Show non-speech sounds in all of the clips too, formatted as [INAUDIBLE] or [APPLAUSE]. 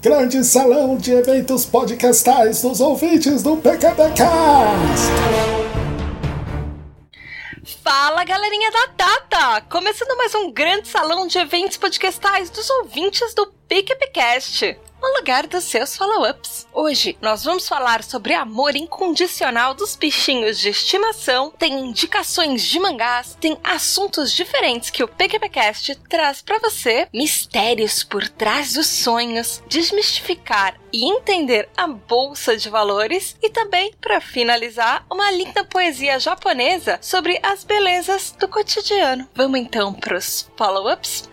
Grande salão de eventos podcastais dos ouvintes do PKPcast! Fala galerinha da Data! Começando mais um grande salão de eventos podcastais dos ouvintes do PQPcast no lugar dos seus follow-ups. Hoje nós vamos falar sobre amor incondicional dos bichinhos de estimação, tem indicações de mangás, tem assuntos diferentes que o PQPcast traz para você, mistérios por trás dos sonhos, desmistificar e entender a bolsa de valores e também, para finalizar, uma linda poesia japonesa sobre as belezas do cotidiano. Vamos então pros follow-ups?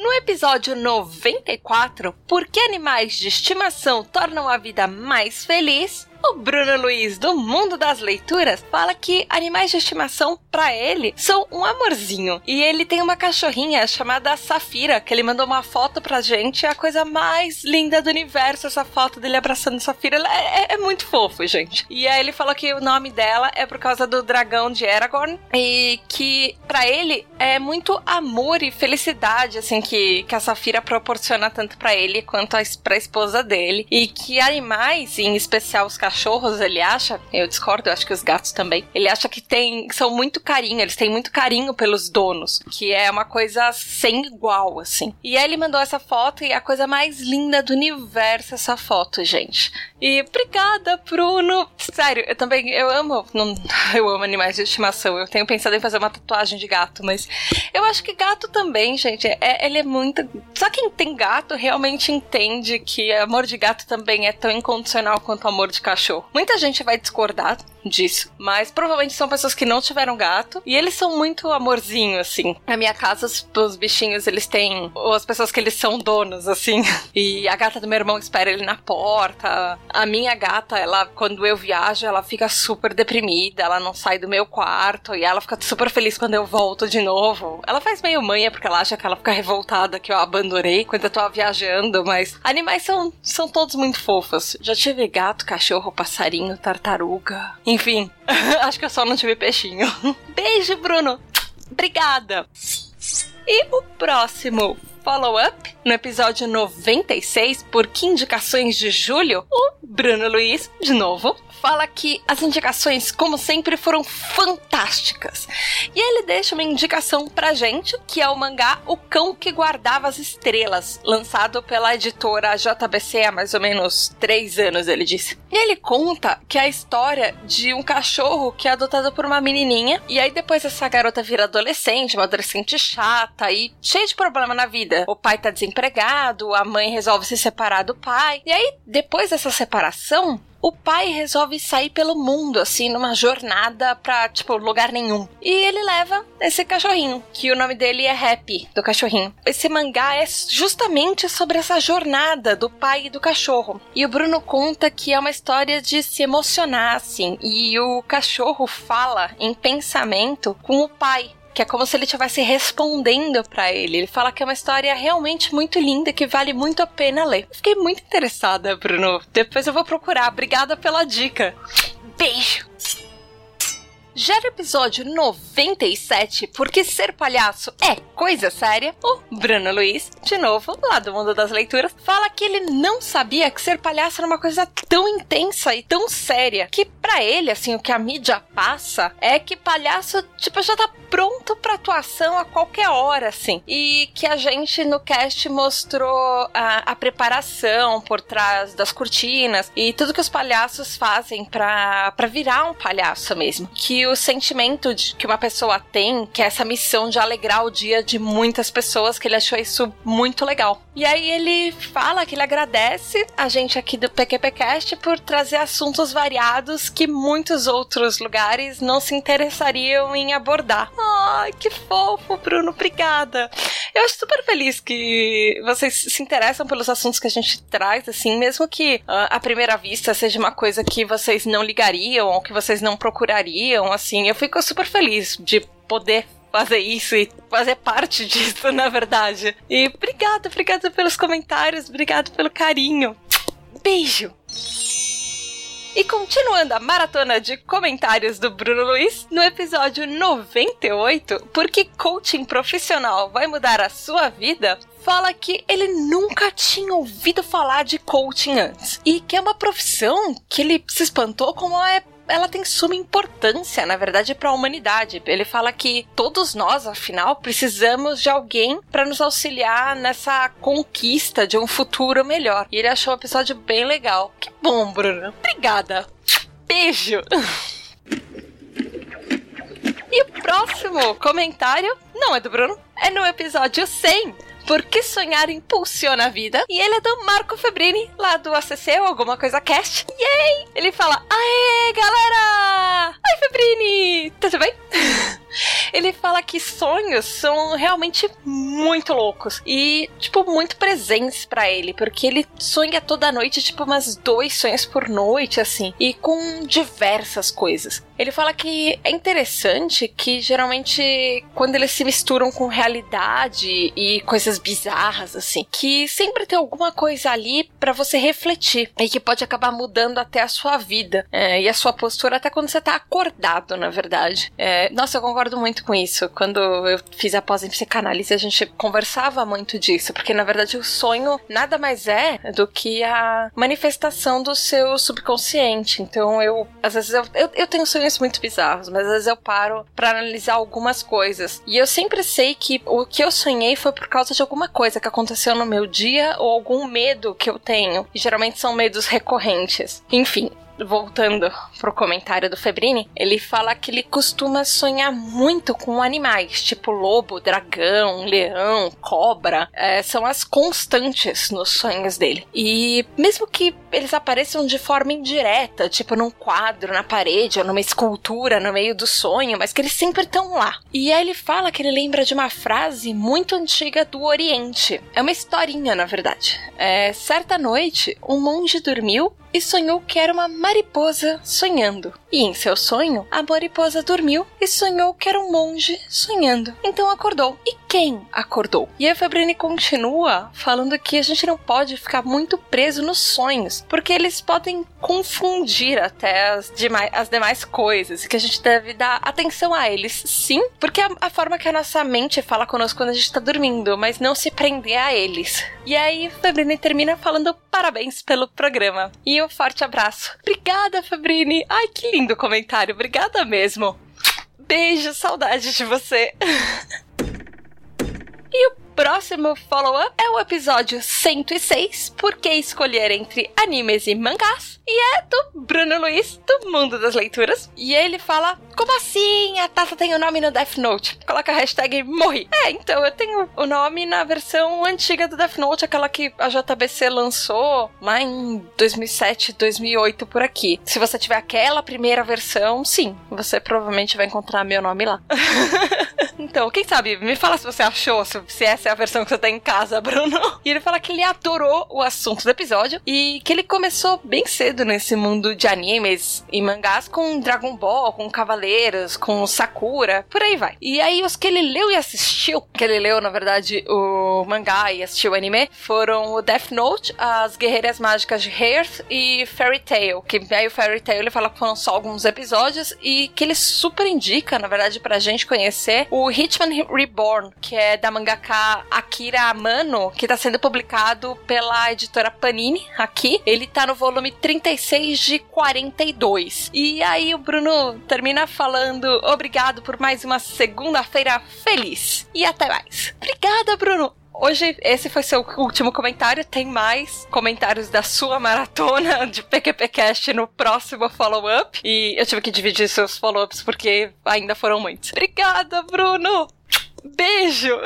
No episódio 94, Por que animais de estimação tornam a vida mais feliz? O Bruno Luiz, do Mundo das Leituras, fala que animais de estimação, para ele, são um amorzinho. E ele tem uma cachorrinha chamada Safira, que ele mandou uma foto pra gente. É a coisa mais linda do universo, essa foto dele abraçando Safira. É, é, é muito fofo, gente. E aí ele falou que o nome dela é por causa do dragão de Aragorn. E que, para ele, é muito amor e felicidade, assim, que, que a Safira proporciona tanto para ele quanto a, pra esposa dele. E que animais, em especial os cachorros, cachorros, ele acha, eu discordo, eu acho que os gatos também, ele acha que tem, são muito carinho, eles têm muito carinho pelos donos, que é uma coisa sem igual, assim. E aí ele mandou essa foto e é a coisa mais linda do universo essa foto, gente. E obrigada, Bruno. Sério, eu também, eu amo, não, [LAUGHS] eu amo animais de estimação. Eu tenho pensado em fazer uma tatuagem de gato, mas eu acho que gato também, gente, é, ele é muito. Só quem tem gato realmente entende que amor de gato também é tão incondicional quanto amor de cachorro. Muita gente vai discordar disso, mas provavelmente são pessoas que não tiveram gato e eles são muito amorzinho, assim. Na minha casa, os, os bichinhos, eles têm. Ou as pessoas que eles são donos, assim. [LAUGHS] E a gata do meu irmão espera ele na porta. A minha gata, ela, quando eu viajo, ela fica super deprimida, ela não sai do meu quarto e ela fica super feliz quando eu volto de novo. Ela faz meio manha porque ela acha que ela fica revoltada que eu abandonei quando eu tô viajando, mas animais são, são todos muito fofos. Já tive gato, cachorro, passarinho, tartaruga, enfim. [LAUGHS] acho que eu só não tive peixinho. [LAUGHS] Beijo, Bruno. Obrigada. E o próximo follow-up, no episódio 96, por que indicações de julho, o Bruno Luiz, de novo, fala que as indicações, como sempre, foram fantásticas. E ele deixa uma indicação pra gente, que é o mangá O Cão que Guardava as Estrelas, lançado pela editora JBC há mais ou menos três anos, ele disse. E ele conta que é a história de um cachorro que é adotado por uma menininha, e aí depois essa garota vira adolescente, uma adolescente chata e cheia de problema na vida. O pai tá desempregado, a mãe resolve se separar do pai, e aí depois dessa separação, o pai resolve sair pelo mundo, assim, numa jornada pra, tipo, lugar nenhum. E ele leva esse cachorrinho, que o nome dele é Happy, do cachorrinho. Esse mangá é justamente sobre essa jornada do pai e do cachorro. E o Bruno conta que é uma história de se emocionar, assim. E o cachorro fala em pensamento com o pai que é como se ele estivesse respondendo para ele. Ele fala que é uma história realmente muito linda, que vale muito a pena ler. Fiquei muito interessada, Bruno. Depois eu vou procurar. Obrigada pela dica. Beijo! Já no episódio 97, porque ser palhaço é coisa séria, o Bruno Luiz, de novo, lá do mundo das leituras, fala que ele não sabia que ser palhaço era uma coisa tão intensa e tão séria, que para ele, assim, o que a mídia passa é que palhaço, tipo, já tá pronto pra atuação a qualquer hora, assim. E que a gente no cast mostrou a, a preparação por trás das cortinas e tudo que os palhaços fazem para virar um palhaço mesmo. Que o sentimento de, que uma pessoa tem, que é essa missão de alegrar o dia de muitas pessoas, que ele achou isso muito legal. E aí ele fala que ele agradece a gente aqui do PQPcast por trazer assuntos variados que muitos outros lugares não se interessariam em abordar. Ai, que fofo, Bruno, obrigada. Eu acho super feliz que vocês se interessam pelos assuntos que a gente traz, assim, mesmo que uh, à primeira vista seja uma coisa que vocês não ligariam ou que vocês não procurariam assim. Eu fico super feliz de poder fazer isso e fazer parte [LAUGHS] disso, na verdade. E obrigada, obrigada pelos comentários, obrigada pelo carinho. Beijo! E continuando a maratona de comentários do Bruno Luiz, no episódio 98, porque coaching profissional vai mudar a sua vida, fala que ele nunca tinha ouvido falar de coaching antes e que é uma profissão que ele se espantou como é ela tem suma importância, na verdade, para a humanidade. Ele fala que todos nós, afinal, precisamos de alguém para nos auxiliar nessa conquista de um futuro melhor. E ele achou o episódio bem legal. Que bom, Bruno. Obrigada. Beijo. [LAUGHS] E o próximo comentário não é do Bruno, é no episódio 100 porque sonhar impulsiona a vida. E ele é do Marco Febrini, lá do ACC ou alguma coisa cast. Yay! Ele fala: Aê, galera! Oi, Febrini! Tudo bem? [LAUGHS] ele fala que sonhos são realmente muito loucos e, tipo, muito presentes para ele, porque ele sonha toda noite, tipo, umas dois sonhos por noite, assim, e com diversas coisas. Ele fala que é interessante que geralmente quando eles se misturam com realidade e coisas bizarras, assim, que sempre tem alguma coisa ali para você refletir e que pode acabar mudando até a sua vida é, e a sua postura até quando você tá acordado, na verdade. É, nossa, eu concordo muito com isso. Quando eu fiz a pós em psicanálise, a gente conversava muito disso, porque na verdade o sonho nada mais é do que a manifestação do seu subconsciente. Então eu, às vezes, eu, eu, eu tenho sonhos muito bizarros, mas às vezes eu paro para analisar algumas coisas. E eu sempre sei que o que eu sonhei foi por causa de alguma coisa que aconteceu no meu dia ou algum medo que eu tenho. E geralmente são medos recorrentes. Enfim, voltando pro comentário do Febrini, ele fala que ele costuma sonhar muito com animais, tipo lobo, dragão, leão, cobra. É, são as constantes nos sonhos dele. E mesmo que eles apareçam de forma indireta, tipo num quadro na parede ou numa escultura no meio do sonho, mas que eles sempre estão lá. E aí ele fala que ele lembra de uma frase muito antiga do Oriente. É uma historinha, na verdade. É, certa noite, um monge dormiu e sonhou que era uma mariposa sonhando. E em seu sonho, a mariposa dormiu e sonhou que era um monge sonhando. Então acordou. E quem acordou? E a Fabrini continua falando que a gente não pode ficar muito preso nos sonhos, porque eles podem confundir até as, demais, as demais coisas, que a gente deve dar atenção a eles, sim, porque é a forma que a nossa mente fala conosco quando a gente está dormindo, mas não se prender a eles. E aí, Fabrini termina falando parabéns pelo programa. E um forte abraço. Obrigada, Fabrini. Ai, que lindo comentário. Obrigada mesmo. Beijo, saudade de você. [LAUGHS] e o próximo follow-up é o episódio 106, Por que escolher entre animes e mangás? E é do Bruno Luiz, do Mundo das Leituras. E ele fala: Como assim? A Tata tem o nome no Death Note. Coloca a hashtag morri. É, então eu tenho o nome na versão antiga do Death Note, aquela que a JBC lançou lá em 2007, 2008 por aqui. Se você tiver aquela primeira versão, sim, você provavelmente vai encontrar meu nome lá. [LAUGHS] então, quem sabe, me fala se você achou, se essa é a versão que você tem em casa, [LAUGHS] Bruno. E ele fala que ele adorou o assunto do episódio e que ele começou bem cedo nesse mundo de animes e mangás com Dragon Ball, com Cavaleiros, com Sakura, por aí vai. E aí os que ele leu e assistiu, que ele leu, na verdade, o mangá e assistiu o anime, foram o Death Note, as Guerreiras Mágicas de Hearth e Fairy Tail, que aí o Fairy Tail ele fala que foram só alguns episódios e que ele super indica, na verdade, pra gente conhecer o Hitman Reborn, que é da mangaka Akira Amano, que está sendo publicado pela editora Panini aqui. Ele está no volume 36 de 42. E aí o Bruno termina falando: obrigado por mais uma segunda-feira feliz. E até mais. Obrigada, Bruno. Hoje, esse foi seu último comentário. Tem mais comentários da sua maratona de PQPcast no próximo follow-up. E eu tive que dividir seus follow-ups porque ainda foram muitos. Obrigada, Bruno! Beijo!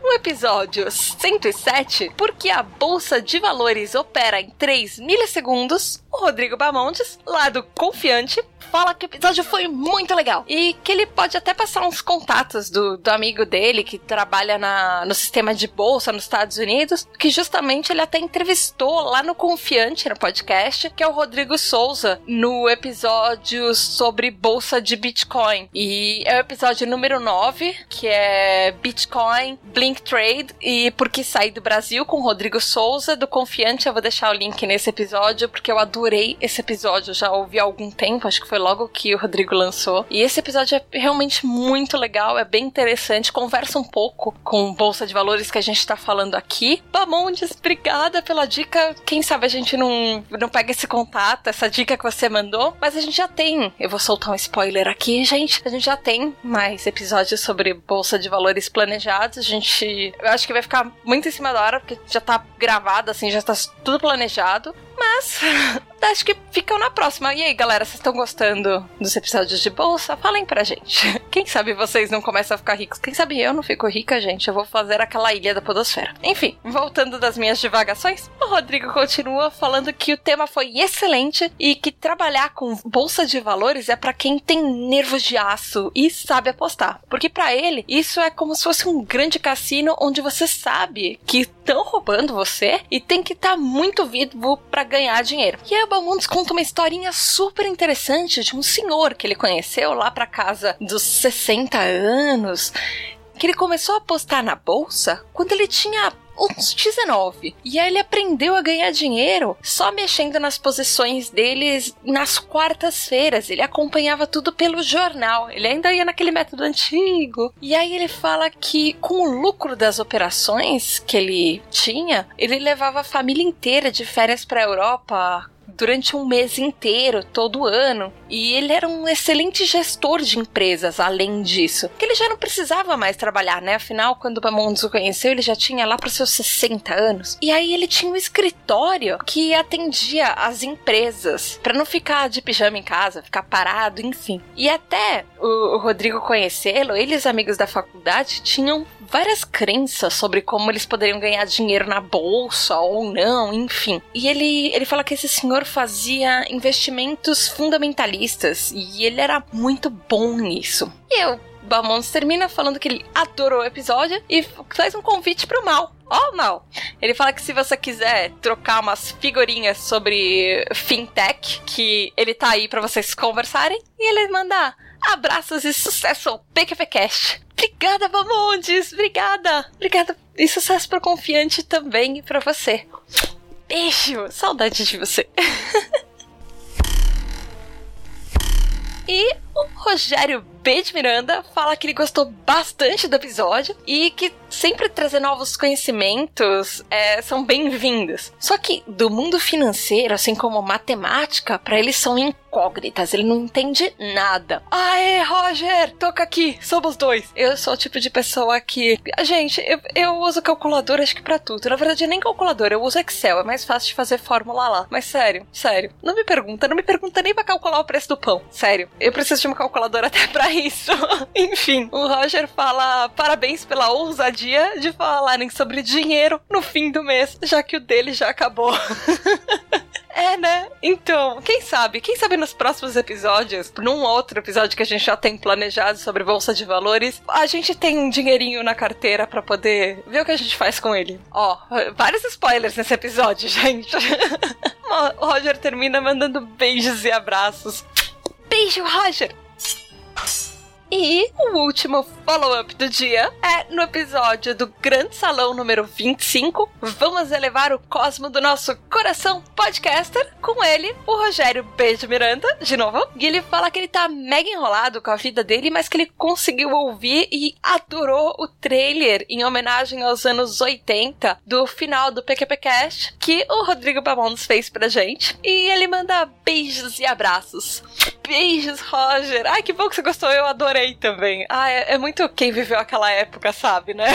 No [LAUGHS] episódio 107, porque a Bolsa de Valores opera em 3 milissegundos, o Rodrigo Bamontes, lado confiante, fala que o episódio foi muito legal. E que ele pode até passar uns contatos do, do amigo dele que trabalha na, no sistema de bolsa nos Estados Unidos, que justamente ele até entrevistou lá no Confiante, no podcast, que é o Rodrigo Souza, no episódio sobre bolsa de Bitcoin. E é o episódio número 9, que é Bitcoin, Blink Trade e Por que sair do Brasil, com o Rodrigo Souza, do Confiante. Eu vou deixar o link nesse episódio, porque eu adorei esse episódio. Eu já ouvi há algum tempo, acho que foi logo que o Rodrigo lançou. E esse episódio é realmente muito legal, é bem interessante, conversa um pouco com bolsa de valores que a gente tá falando aqui. Bamondes, obrigada pela dica. Quem sabe a gente não, não pega esse contato, essa dica que você mandou, mas a gente já tem. Eu vou soltar um spoiler aqui, gente. A gente já tem mais episódios sobre bolsa de valores planejados. A gente, eu acho que vai ficar muito em cima da hora, porque já tá gravado, assim, já tá tudo planejado. Mas [LAUGHS] acho que ficam na próxima. E aí, galera, vocês estão gostando dos episódios de bolsa? Falem pra gente. [LAUGHS] Quem sabe vocês não começam a ficar ricos? Quem sabe eu não fico rica, gente? Eu vou fazer aquela ilha da Podosfera. Enfim, voltando das minhas divagações, o Rodrigo continua falando que o tema foi excelente e que trabalhar com bolsa de valores é para quem tem nervos de aço e sabe apostar. Porque para ele, isso é como se fosse um grande cassino onde você sabe que estão roubando você e tem que estar tá muito vivo para ganhar dinheiro. E aí o Balmundos conta uma historinha super interessante de um senhor que ele conheceu lá para casa dos 60 anos que ele começou a apostar na bolsa quando ele tinha uns 19. E aí ele aprendeu a ganhar dinheiro só mexendo nas posições deles nas quartas-feiras. Ele acompanhava tudo pelo jornal. Ele ainda ia naquele método antigo. E aí ele fala que com o lucro das operações que ele tinha, ele levava a família inteira de férias para a Europa durante um mês inteiro, todo ano. E ele era um excelente gestor de empresas, além disso. Que ele já não precisava mais trabalhar, né? Afinal, quando o Bamondes o conheceu, ele já tinha lá para seus 60 anos. E aí ele tinha um escritório que atendia as empresas, para não ficar de pijama em casa, ficar parado, enfim. E até o Rodrigo conhecê-lo, eles amigos da faculdade tinham várias crenças sobre como eles poderiam ganhar dinheiro na bolsa ou não, enfim. E ele, ele fala que esse senhor fazia investimentos fundamentalistas e ele era muito bom nisso. E eu Balmontes termina falando que ele adorou o episódio e faz um convite pro Mal. Ó, oh, Mal! Ele fala que se você quiser trocar umas figurinhas sobre fintech, que ele tá aí para vocês conversarem, e ele manda abraços e sucesso ao PQPcast. Obrigada, Bamondes! Obrigada! Obrigada! E sucesso pro Confiante também e pra você. Beijo! Saudade de você. [LAUGHS] e o Rogério B de Miranda fala que ele gostou bastante do episódio e que sempre trazer novos conhecimentos é, são bem-vindos. Só que do mundo financeiro, assim como matemática, para eles são incógnitas, ele não entende nada. Aê, Roger, toca aqui, somos dois. Eu sou o tipo de pessoa que. Gente, eu, eu uso calculadora acho que pra tudo. Na verdade, nem calculadora, eu uso Excel, é mais fácil de fazer fórmula lá. Mas sério, sério, não me pergunta, não me pergunta nem pra calcular o preço do pão. Sério, eu preciso de uma calculadora [LAUGHS] até pra isso. [LAUGHS] Enfim, o Roger fala parabéns pela ousadia de falarem sobre dinheiro no fim do mês, já que o dele já acabou. [LAUGHS] É, né? Então, quem sabe? Quem sabe nos próximos episódios, num outro episódio que a gente já tem planejado sobre bolsa de valores, a gente tem um dinheirinho na carteira para poder ver o que a gente faz com ele. Ó, vários spoilers nesse episódio, [LAUGHS] gente. o Roger termina mandando beijos e abraços. Beijo, Roger! E o último follow-up do dia é no episódio do Grande Salão número 25. Vamos elevar o cosmo do nosso coração podcaster com ele, o Rogério Beijo Miranda, de novo. E ele fala que ele tá mega enrolado com a vida dele, mas que ele conseguiu ouvir e adorou o trailer em homenagem aos anos 80 do final do PQPcast que o Rodrigo Bamondes fez pra gente. E ele manda beijos e abraços. Beijos, Roger. Ai, que bom que você gostou. Eu adorei também. Ah, é, é muito quem viveu aquela época, sabe, né? [LAUGHS]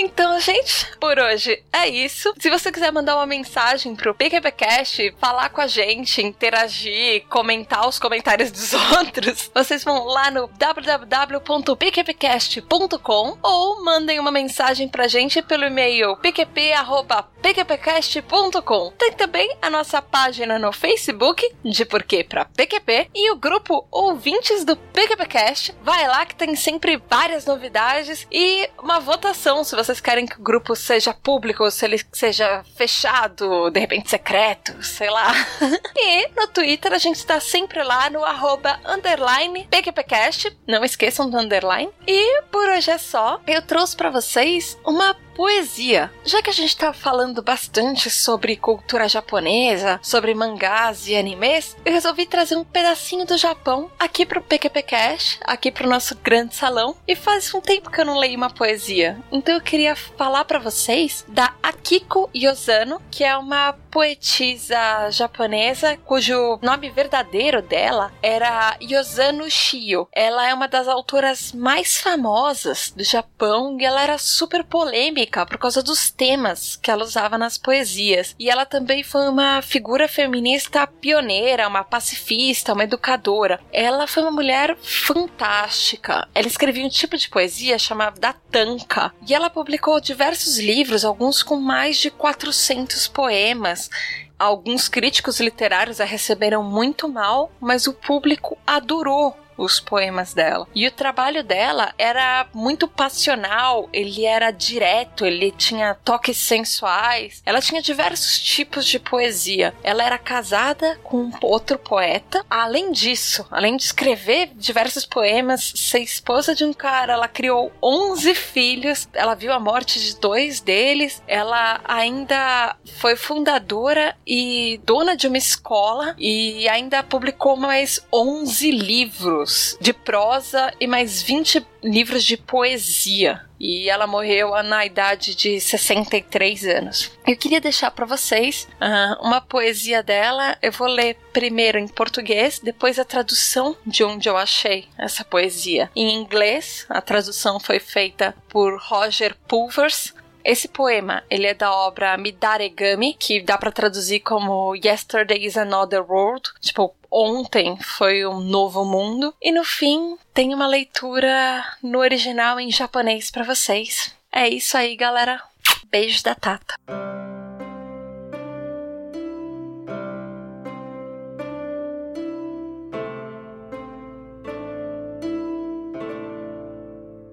Então, gente, por hoje é isso. Se você quiser mandar uma mensagem pro PQPcast, falar com a gente, interagir, comentar os comentários dos [LAUGHS] outros, vocês vão lá no www.pqpcast.com ou mandem uma mensagem pra gente pelo e-mail pqp.pqp.com pqpcast.com. Tem também a nossa página no Facebook, de Porquê pra PQP, e o grupo Ouvintes do PQPcast. Vai lá que tem sempre várias novidades e uma votação se vocês querem que o grupo seja público, se ele seja fechado, de repente secreto, sei lá. [LAUGHS] e no Twitter a gente está sempre lá no arroba underline PQPcast. Não esqueçam do underline. E por hoje é só. Eu trouxe para vocês uma poesia. Já que a gente tá falando bastante sobre cultura japonesa, sobre mangás e animes, eu resolvi trazer um pedacinho do Japão aqui pro PQP Cash, aqui pro nosso grande salão. E faz um tempo que eu não leio uma poesia. Então eu queria falar para vocês da Akiko Yosano, que é uma poetisa japonesa cujo nome verdadeiro dela era Yosano Shio. Ela é uma das autoras mais famosas do Japão e ela era super polêmica por causa dos temas que ela usava nas poesias. E ela também foi uma figura feminista pioneira, uma pacifista, uma educadora. Ela foi uma mulher fantástica. Ela escrevia um tipo de poesia chamado da tanka. E ela publicou diversos livros, alguns com mais de 400 poemas. Alguns críticos literários a receberam muito mal, mas o público adorou os poemas dela. E o trabalho dela era muito passional, ele era direto, ele tinha toques sensuais. Ela tinha diversos tipos de poesia. Ela era casada com outro poeta. Além disso, além de escrever diversos poemas, ser esposa de um cara, ela criou 11 filhos. Ela viu a morte de dois deles. Ela ainda foi fundadora e dona de uma escola e ainda publicou mais 11 livros livros de prosa e mais 20 livros de poesia. E ela morreu na idade de 63 anos. Eu queria deixar para vocês uh, uma poesia dela. Eu vou ler primeiro em português, depois a tradução de onde eu achei essa poesia. Em inglês, a tradução foi feita por Roger Pulvers. Esse poema, ele é da obra Midaregami, que dá para traduzir como Yesterday is Another World, tipo ontem foi um novo mundo. E no fim, tem uma leitura no original em japonês para vocês. É isso aí, galera. Beijos da Tata.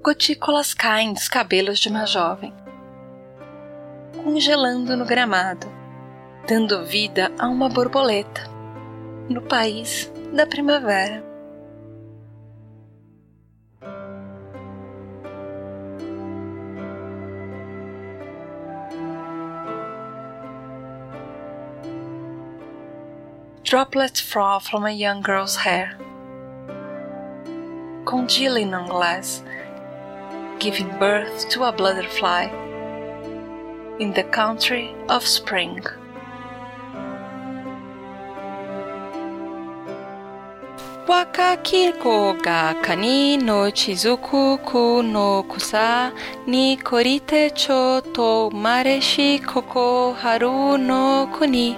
Gotículas caem dos cabelos de uma jovem, congelando no gramado, dando vida a uma borboleta no país da primavera. Droplets fall from a young girl's hair, congealing on glass, giving birth to a butterfly in the country of spring. Wakakiko ga kani no chizuku ku no kusa ni korite cho to mareshi koko haru no kuni.